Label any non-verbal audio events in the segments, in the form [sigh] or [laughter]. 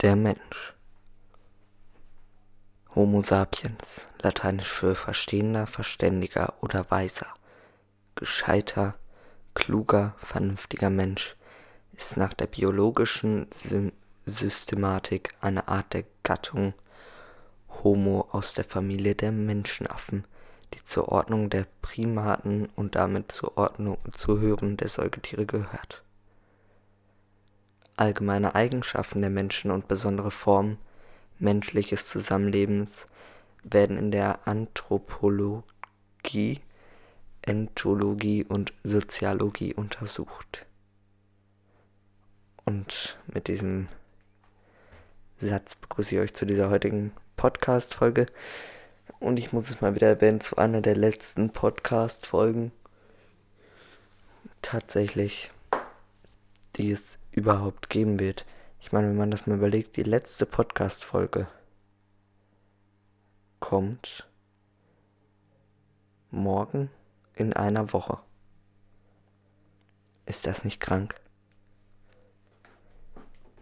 Der Mensch. Homo sapiens, lateinisch für Verstehender, Verständiger oder Weiser, gescheiter, kluger, vernünftiger Mensch, ist nach der biologischen Sy Systematik eine Art der Gattung. Homo aus der Familie der Menschenaffen, die zur Ordnung der Primaten und damit zur Ordnung zu Hören der Säugetiere gehört allgemeine Eigenschaften der Menschen und besondere Formen menschliches Zusammenlebens werden in der Anthropologie, Enthologie und Soziologie untersucht. Und mit diesem Satz begrüße ich euch zu dieser heutigen Podcast-Folge. Und ich muss es mal wieder erwähnen, zu einer der letzten Podcast-Folgen. Tatsächlich, die es überhaupt geben wird. Ich meine, wenn man das mal überlegt, die letzte Podcast-Folge kommt morgen in einer Woche. Ist das nicht krank?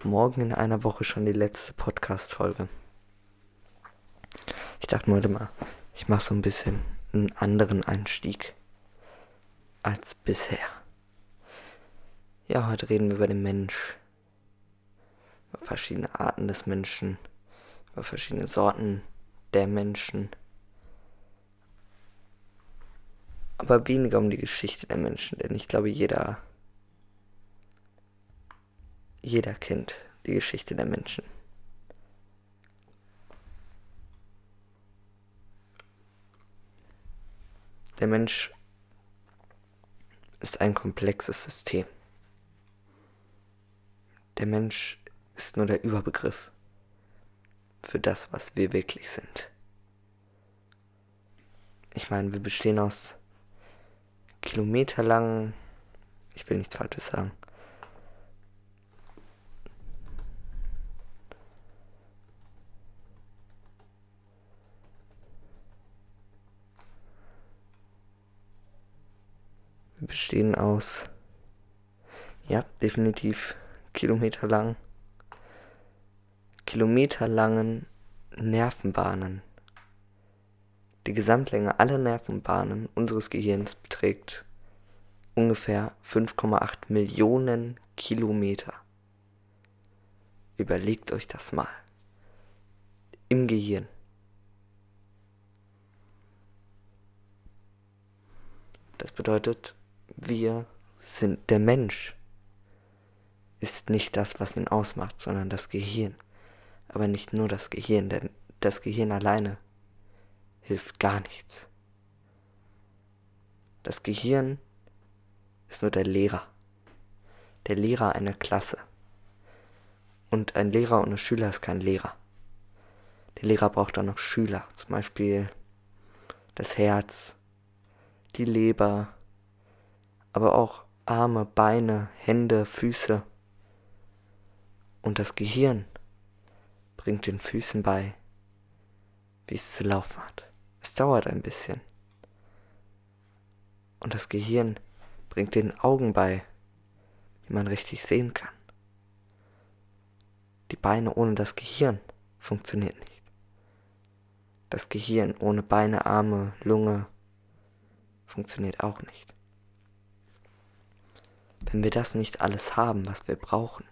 Morgen in einer Woche schon die letzte Podcast-Folge. Ich dachte mir heute mal, ich mache so ein bisschen einen anderen Einstieg als bisher. Ja, heute reden wir über den Mensch. Über verschiedene Arten des Menschen. Über verschiedene Sorten der Menschen. Aber weniger um die Geschichte der Menschen, denn ich glaube, jeder. Jeder kennt die Geschichte der Menschen. Der Mensch ist ein komplexes System. Der Mensch ist nur der Überbegriff für das, was wir wirklich sind. Ich meine, wir bestehen aus kilometerlangen, ich will nichts Falsches sagen, Wir bestehen aus, ja, definitiv kilometerlang, kilometerlangen Nervenbahnen. Die Gesamtlänge aller Nervenbahnen unseres Gehirns beträgt ungefähr 5,8 Millionen Kilometer. Überlegt euch das mal. Im Gehirn. Das bedeutet, wir sind der Mensch ist nicht das, was ihn ausmacht, sondern das Gehirn. Aber nicht nur das Gehirn, denn das Gehirn alleine hilft gar nichts. Das Gehirn ist nur der Lehrer. Der Lehrer einer Klasse. Und ein Lehrer ohne Schüler ist kein Lehrer. Der Lehrer braucht auch noch Schüler, zum Beispiel das Herz, die Leber, aber auch Arme, Beine, Hände, Füße. Und das Gehirn bringt den Füßen bei, wie es zu laufen hat. Es dauert ein bisschen. Und das Gehirn bringt den Augen bei, wie man richtig sehen kann. Die Beine ohne das Gehirn funktioniert nicht. Das Gehirn ohne Beine, Arme, Lunge funktioniert auch nicht. Wenn wir das nicht alles haben, was wir brauchen,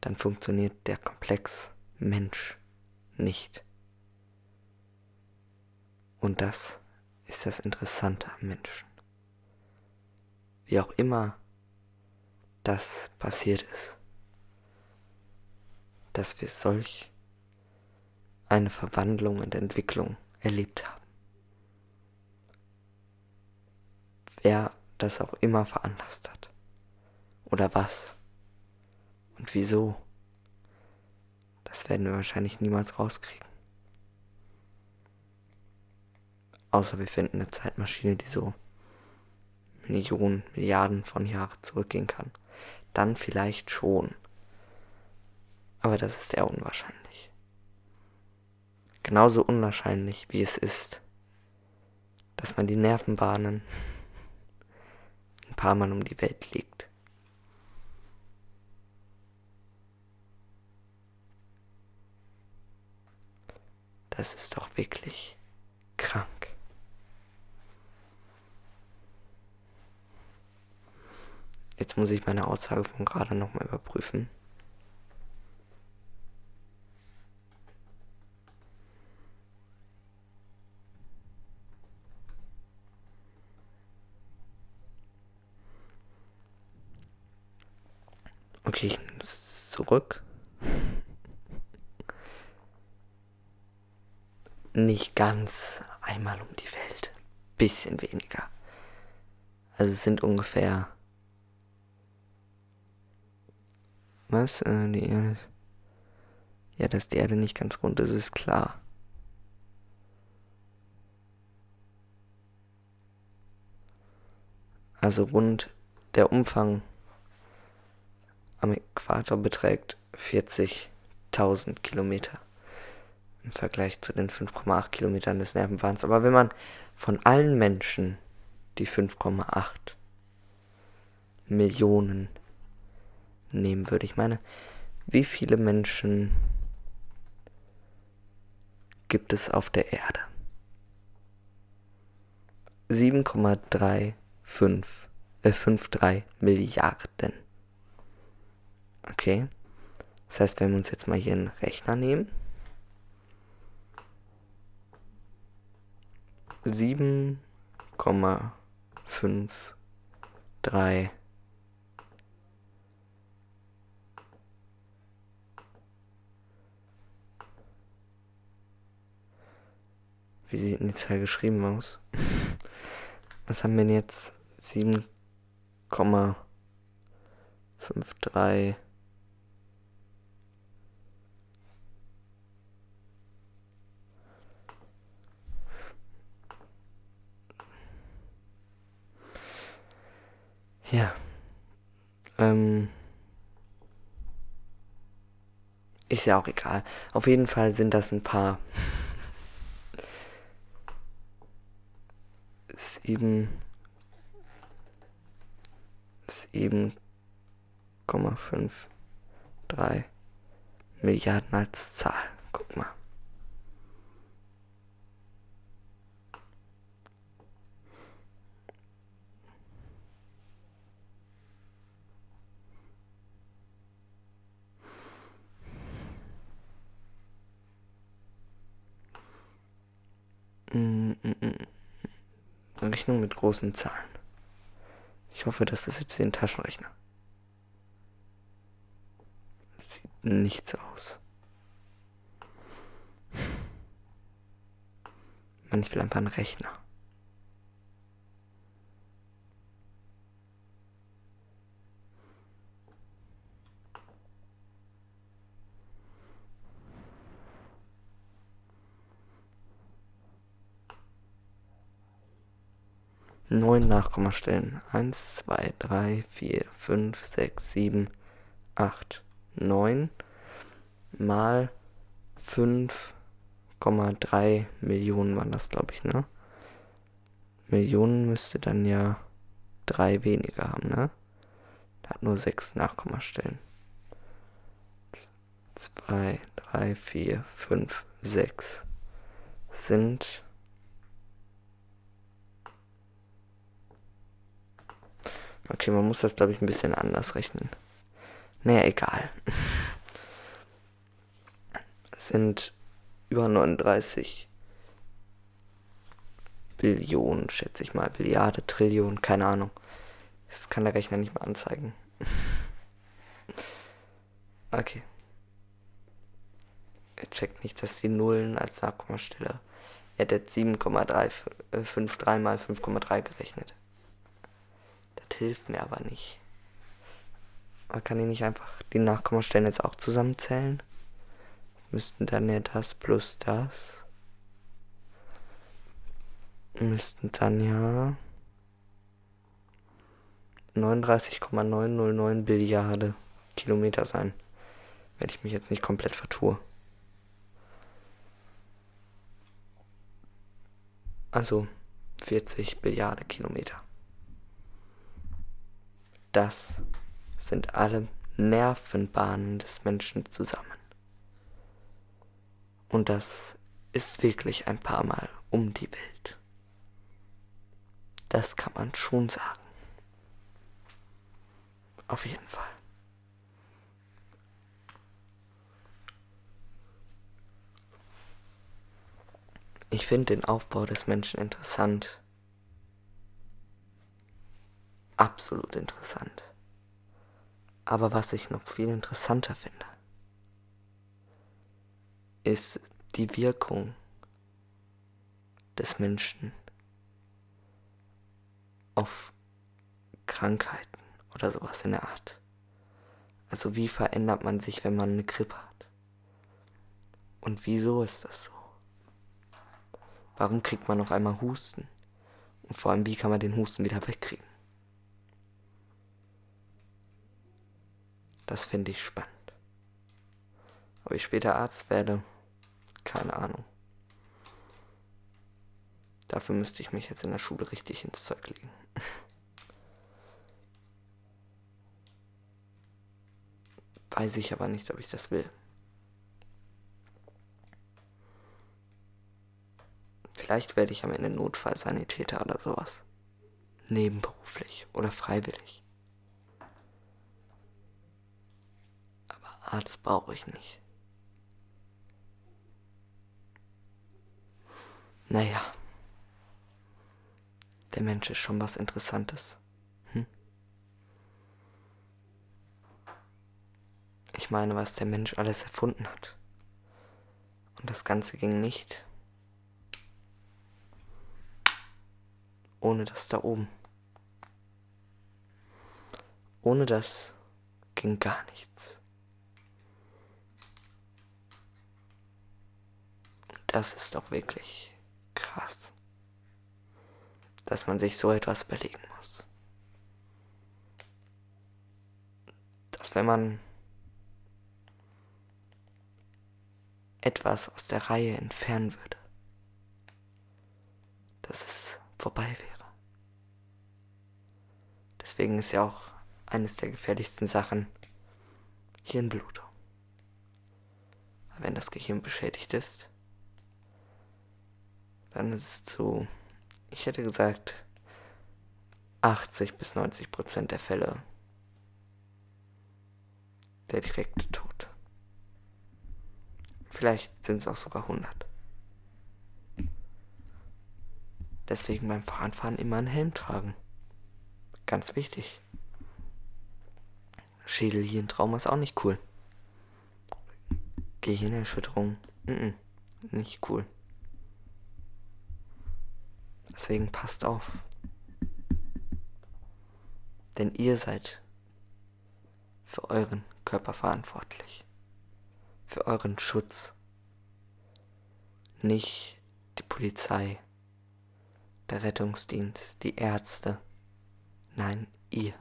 dann funktioniert der Komplex Mensch nicht. Und das ist das Interessante am Menschen. Wie auch immer das passiert ist, dass wir solch eine Verwandlung und Entwicklung erlebt haben. Wer das auch immer veranlasst hat. Oder was und wieso? Das werden wir wahrscheinlich niemals rauskriegen. Außer wir finden eine Zeitmaschine, die so Millionen, Milliarden von Jahren zurückgehen kann. Dann vielleicht schon. Aber das ist eher unwahrscheinlich. Genauso unwahrscheinlich wie es ist, dass man die Nervenbahnen [laughs] ein paar Mal um die Welt legt. Das ist doch wirklich krank. Jetzt muss ich meine Aussage von gerade nochmal überprüfen. Okay, ich nehme es zurück. Nicht ganz einmal um die Welt. Bisschen weniger. Also es sind ungefähr. Was? Äh, die Erde. Ja, dass die Erde nicht ganz rund ist, ist klar. Also rund der Umfang am Äquator beträgt 40.000 Kilometer im Vergleich zu den 5,8 Kilometern des Nervenbahns. Aber wenn man von allen Menschen die 5,8 Millionen nehmen würde, ich meine, wie viele Menschen gibt es auf der Erde? 7,35 äh, 53 Milliarden. Okay. Das heißt, wenn wir uns jetzt mal hier einen Rechner nehmen. 7,53 Wie sieht denn die Zahl geschrieben aus? [laughs] Was haben wir denn jetzt? 7,53 Ja. Ähm. Ist ja auch egal. Auf jeden Fall sind das ein paar. Sieben. Sieben Komma fünf drei Milliarden als Zahl.，Rechnung mit großen Zahlen. Ich hoffe, das ist jetzt den Taschenrechner. Sieht nichts aus. Man, ich will einfach einen Rechner. 9 Nachkommastellen. 1, 2, 3, 4, 5, 6, 7, 8, 9 mal 5,3 Millionen waren das, glaube ich, ne? Millionen müsste dann ja 3 weniger haben, ne? Hat nur 6 Nachkommastellen. 2, 3, 4, 5, 6 sind Okay, man muss das, glaube ich, ein bisschen anders rechnen. Naja, egal. [laughs] Es sind über 39 Billionen, schätze ich mal. Billiarde, Trillionen, keine Ahnung. Das kann der Rechner nicht mehr anzeigen. [laughs] okay. Er checkt nicht, dass die Nullen als Nachkommastelle. Er hat 7,53 mal 5,3 gerechnet hilft mir aber nicht. Man kann ich nicht einfach die Nachkommastellen jetzt auch zusammenzählen? Müssten dann ja das plus das. Müssten dann ja 39,909 Billiarde Kilometer sein. Wenn ich mich jetzt nicht komplett vertue. Also 40 Billiarde Kilometer. Das sind alle Nervenbahnen des Menschen zusammen. Und das ist wirklich ein paar Mal um die Welt. Das kann man schon sagen. Auf jeden Fall. Ich finde den Aufbau des Menschen interessant. Absolut interessant. Aber was ich noch viel interessanter finde, ist die Wirkung des Menschen auf Krankheiten oder sowas in der Art. Also wie verändert man sich, wenn man eine Grippe hat? Und wieso ist das so? Warum kriegt man auf einmal Husten? Und vor allem, wie kann man den Husten wieder wegkriegen? Das finde ich spannend. Ob ich später Arzt werde, keine Ahnung. Dafür müsste ich mich jetzt in der Schule richtig ins Zeug legen. [laughs] Weiß ich aber nicht, ob ich das will. Vielleicht werde ich am Ende Notfallsanitäter oder sowas. Nebenberuflich oder freiwillig. Aber Arzt brauche ich nicht. Naja. Der Mensch ist schon was Interessantes. Hm? Ich meine, was der Mensch alles erfunden hat. Und das Ganze ging nicht ohne das da oben. Ohne das ging gar nichts. Das ist doch wirklich krass, dass man sich so etwas überlegen muss. Dass wenn man etwas aus der Reihe entfernen würde, dass es vorbei wäre. Deswegen ist ja auch eines der gefährlichsten Sachen Hirnblutung. Wenn das Gehirn beschädigt ist, dann ist es zu, ich hätte gesagt, 80 bis 90 Prozent der Fälle der direkte Tod. Vielleicht sind es auch sogar 100. Deswegen beim Fahrradfahren immer einen Helm tragen. Ganz wichtig. Schädelhirntrauma ist auch nicht cool. Gehirnerschütterung, mm -mm, nicht cool. Deswegen passt auf. Denn ihr seid für euren Körper verantwortlich. Für euren Schutz. Nicht die Polizei der Rettungsdienst, die Ärzte. Nein, ihr.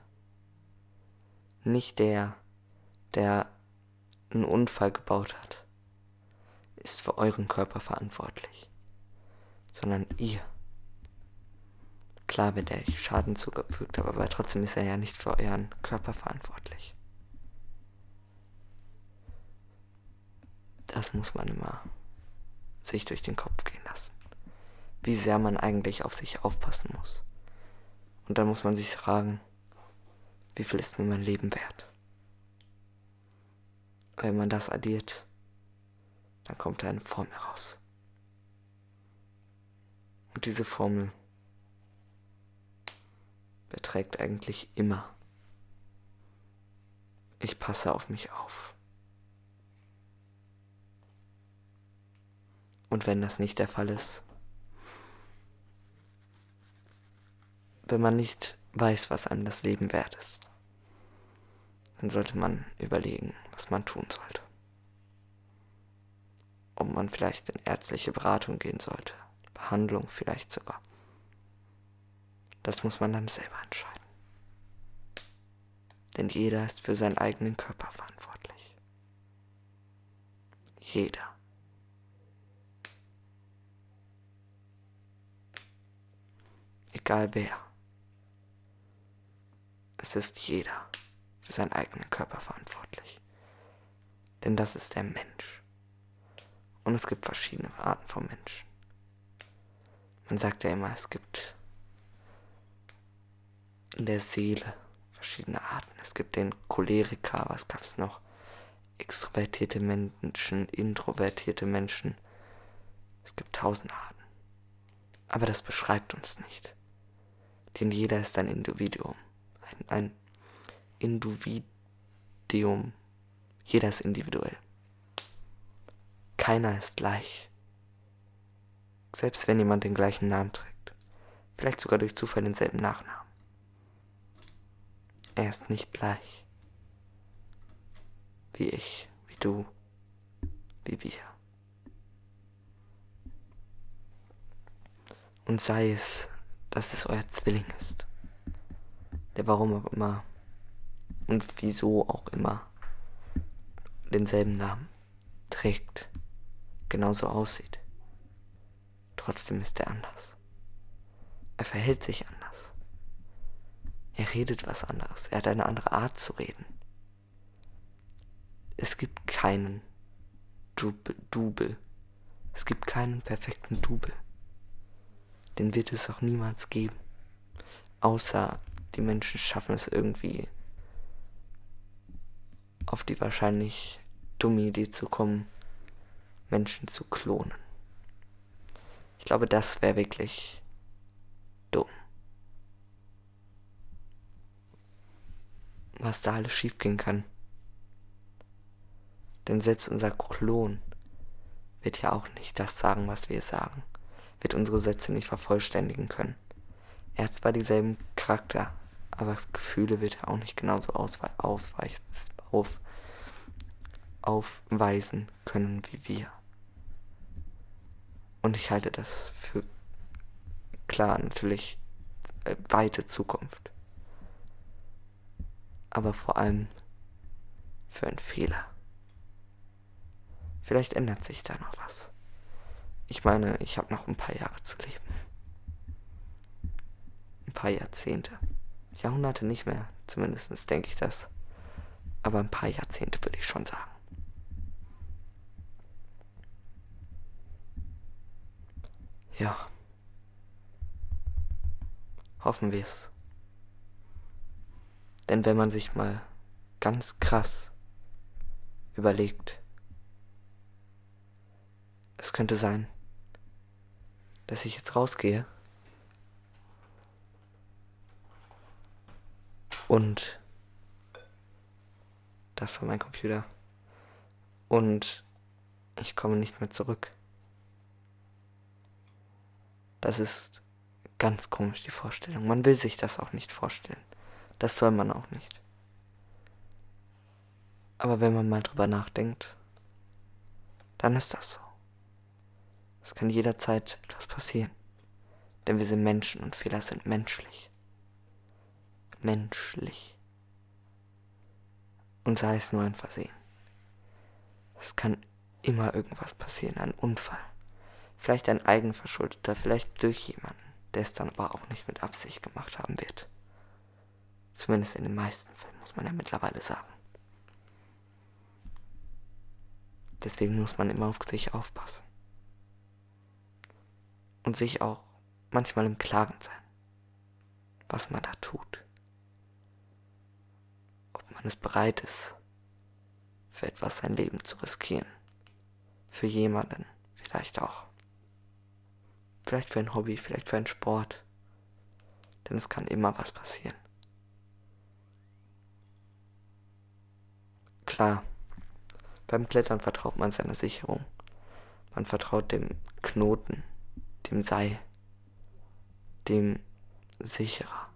Nicht der, der einen Unfall gebaut hat, ist für euren Körper verantwortlich, sondern ihr. Klar, wenn der Schaden zugefügt hat, aber trotzdem ist er ja nicht für euren Körper verantwortlich. Das muss man immer sich durch den Kopf gehen lassen wie sehr man eigentlich auf sich aufpassen muss. Und dann muss man sich fragen, wie viel ist mir mein Leben wert? Wenn man das addiert, dann kommt da eine Formel raus. Und diese Formel beträgt eigentlich immer, ich passe auf mich auf. Und wenn das nicht der Fall ist, wenn man nicht weiß, was einem das Leben wert ist, dann sollte man überlegen, was man tun sollte. Ob man vielleicht in ärztliche Beratung gehen sollte, Behandlung vielleicht sogar. Das muss man dann selber entscheiden. Denn jeder ist für seinen eigenen Körper verantwortlich. Jeder. Egal wer. Es ist jeder für seinen eigenen Körper verantwortlich. Denn das ist der Mensch. Und es gibt verschiedene Arten von Menschen. Man sagt ja immer, es gibt in der Seele verschiedene Arten. Es gibt den Choleriker, was gab es noch? Extrovertierte Menschen, introvertierte Menschen. Es gibt tausend Arten. Aber das beschreibt uns nicht. Denn jeder ist ein Individuum. Ein, ein Individuum. Jeder ist individuell. Keiner ist gleich. Selbst wenn jemand den gleichen Namen trägt. Vielleicht sogar durch Zufall denselben Nachnamen. Er ist nicht gleich. Wie ich, wie du, wie wir. Und sei es, dass es euer Zwilling ist, der warum auch immer und wieso auch immer denselben Namen trägt, genauso aussieht. Trotzdem ist er anders. Er verhält sich anders. Er redet was anderes. Er hat eine andere Art zu reden. Es gibt keinen Double. Es gibt keinen perfekten Double den wird es auch niemals geben. Außer die Menschen schaffen es irgendwie auf die wahrscheinlich dumme Idee zu kommen, Menschen zu klonen. Ich glaube, das wäre wirklich dumm. Was da alles schiefgehen kann. Denn selbst unser Klon wird ja auch nicht das sagen, was wir sagen wird unsere Sätze nicht vervollständigen können. Er hat zwar dieselben Charakter, aber Gefühle wird er auch nicht genauso aufweisen, auf, aufweisen können wie wir. Und ich halte das für klar, natürlich äh, weite Zukunft. Aber vor allem für einen Fehler. Vielleicht ändert sich da noch was. Ich meine, ich habe noch ein paar Jahre zu leben. Ein paar Jahrzehnte. Jahrhunderte nicht mehr, zumindest denke ich das. Aber ein paar Jahrzehnte würde ich schon sagen. Ja. Hoffen wir es. Denn wenn man sich mal ganz krass überlegt, es könnte sein, dass ich jetzt rausgehe. Und das war mein Computer. Und ich komme nicht mehr zurück. Das ist ganz komisch, die Vorstellung. Man will sich das auch nicht vorstellen. Das soll man auch nicht. Aber wenn man mal drüber nachdenkt, dann ist das so. Es kann jederzeit etwas passieren. Denn wir sind Menschen und Fehler sind menschlich. Menschlich. Und sei es nur ein Versehen. Es kann immer irgendwas passieren, ein Unfall. Vielleicht ein eigenverschuldeter, vielleicht durch jemanden, der es dann aber auch nicht mit Absicht gemacht haben wird. Zumindest in den meisten Fällen, muss man ja mittlerweile sagen. Deswegen muss man immer auf sich aufpassen und sich auch manchmal im Klaren sein, was man da tut. Ob man es bereit ist, für etwas sein Leben zu riskieren. Für jemanden vielleicht auch. Vielleicht für ein Hobby, vielleicht für einen Sport. Denn es kann immer was passieren. Klar, beim Klettern vertraut man seiner Sicherung. Man vertraut dem Knoten, dem sei, dem sicherer.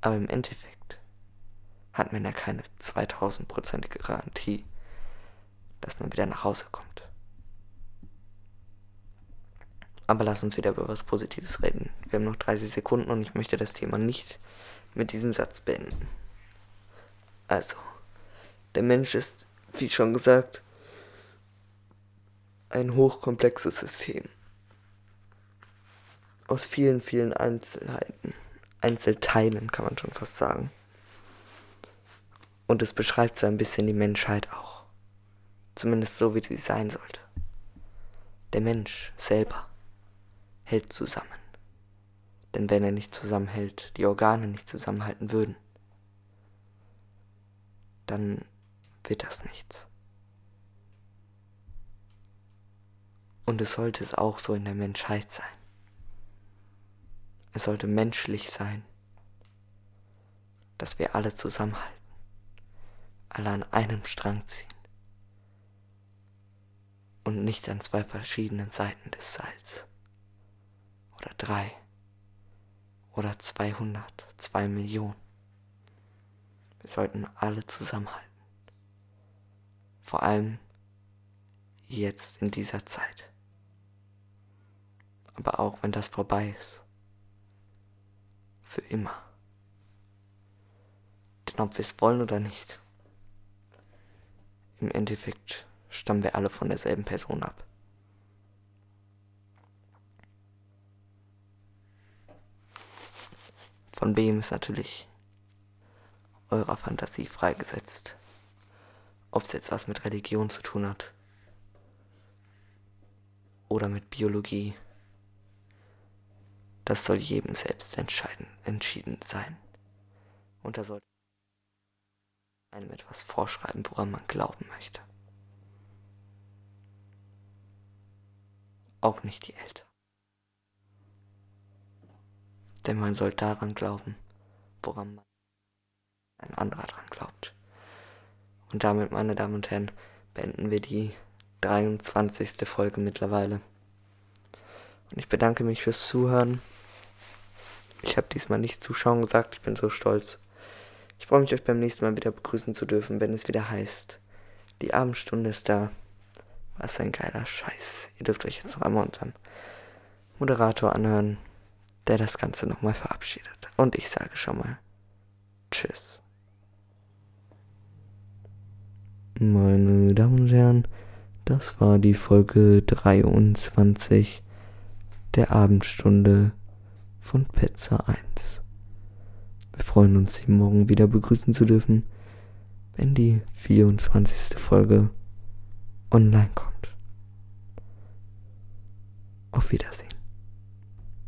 Aber im Endeffekt hat man ja keine 2000-prozentige Garantie, dass man wieder nach Hause kommt. Aber lass uns wieder über was Positives reden. Wir haben noch 30 Sekunden und ich möchte das Thema nicht mit diesem Satz beenden. Also, der Mensch ist, wie schon gesagt, ein hochkomplexes System. Aus vielen, vielen Einzelheiten. Einzelteilen kann man schon fast sagen. Und es beschreibt so ein bisschen die Menschheit auch. Zumindest so, wie sie sein sollte. Der Mensch selber hält zusammen. Denn wenn er nicht zusammenhält, die Organe nicht zusammenhalten würden, dann wird das nichts. Und es sollte es auch so in der Menschheit sein. Es sollte menschlich sein, dass wir alle zusammenhalten, alle an einem Strang ziehen und nicht an zwei verschiedenen Seiten des Seils. Oder drei. Oder 200, zwei Millionen. Wir sollten alle zusammenhalten. Vor allem jetzt in dieser Zeit. Aber auch wenn das vorbei ist. Für immer. Denn ob wir es wollen oder nicht. Im Endeffekt stammen wir alle von derselben Person ab. Von wem ist natürlich eurer Fantasie freigesetzt. Ob es jetzt was mit Religion zu tun hat oder mit Biologie, das soll jedem selbst entscheiden, entschieden sein. Und da sollte einem etwas vorschreiben, woran man glauben möchte. auch nicht die Eltern. Denn man soll daran glauben, woran man ein anderer dran glaubt. Und damit, meine Damen und Herren, beenden wir die 23. Folge mittlerweile. Und ich bedanke mich fürs Zuhören. Ich habe diesmal nicht Zuschauen gesagt, ich bin so stolz. Ich freue mich, euch beim nächsten Mal wieder begrüßen zu dürfen, wenn es wieder heißt, die Abendstunde ist da. Was ein geiler Scheiß. Ihr dürft euch jetzt noch einmal unseren Moderator anhören, der das Ganze nochmal verabschiedet. Und ich sage schon mal Tschüss. Meine Damen und Herren, das war die Folge 23 der Abendstunde von Pizza 1. Wir freuen uns, Sie morgen wieder begrüßen zu dürfen, wenn die 24. Folge online kommt. Auf Wiedersehen.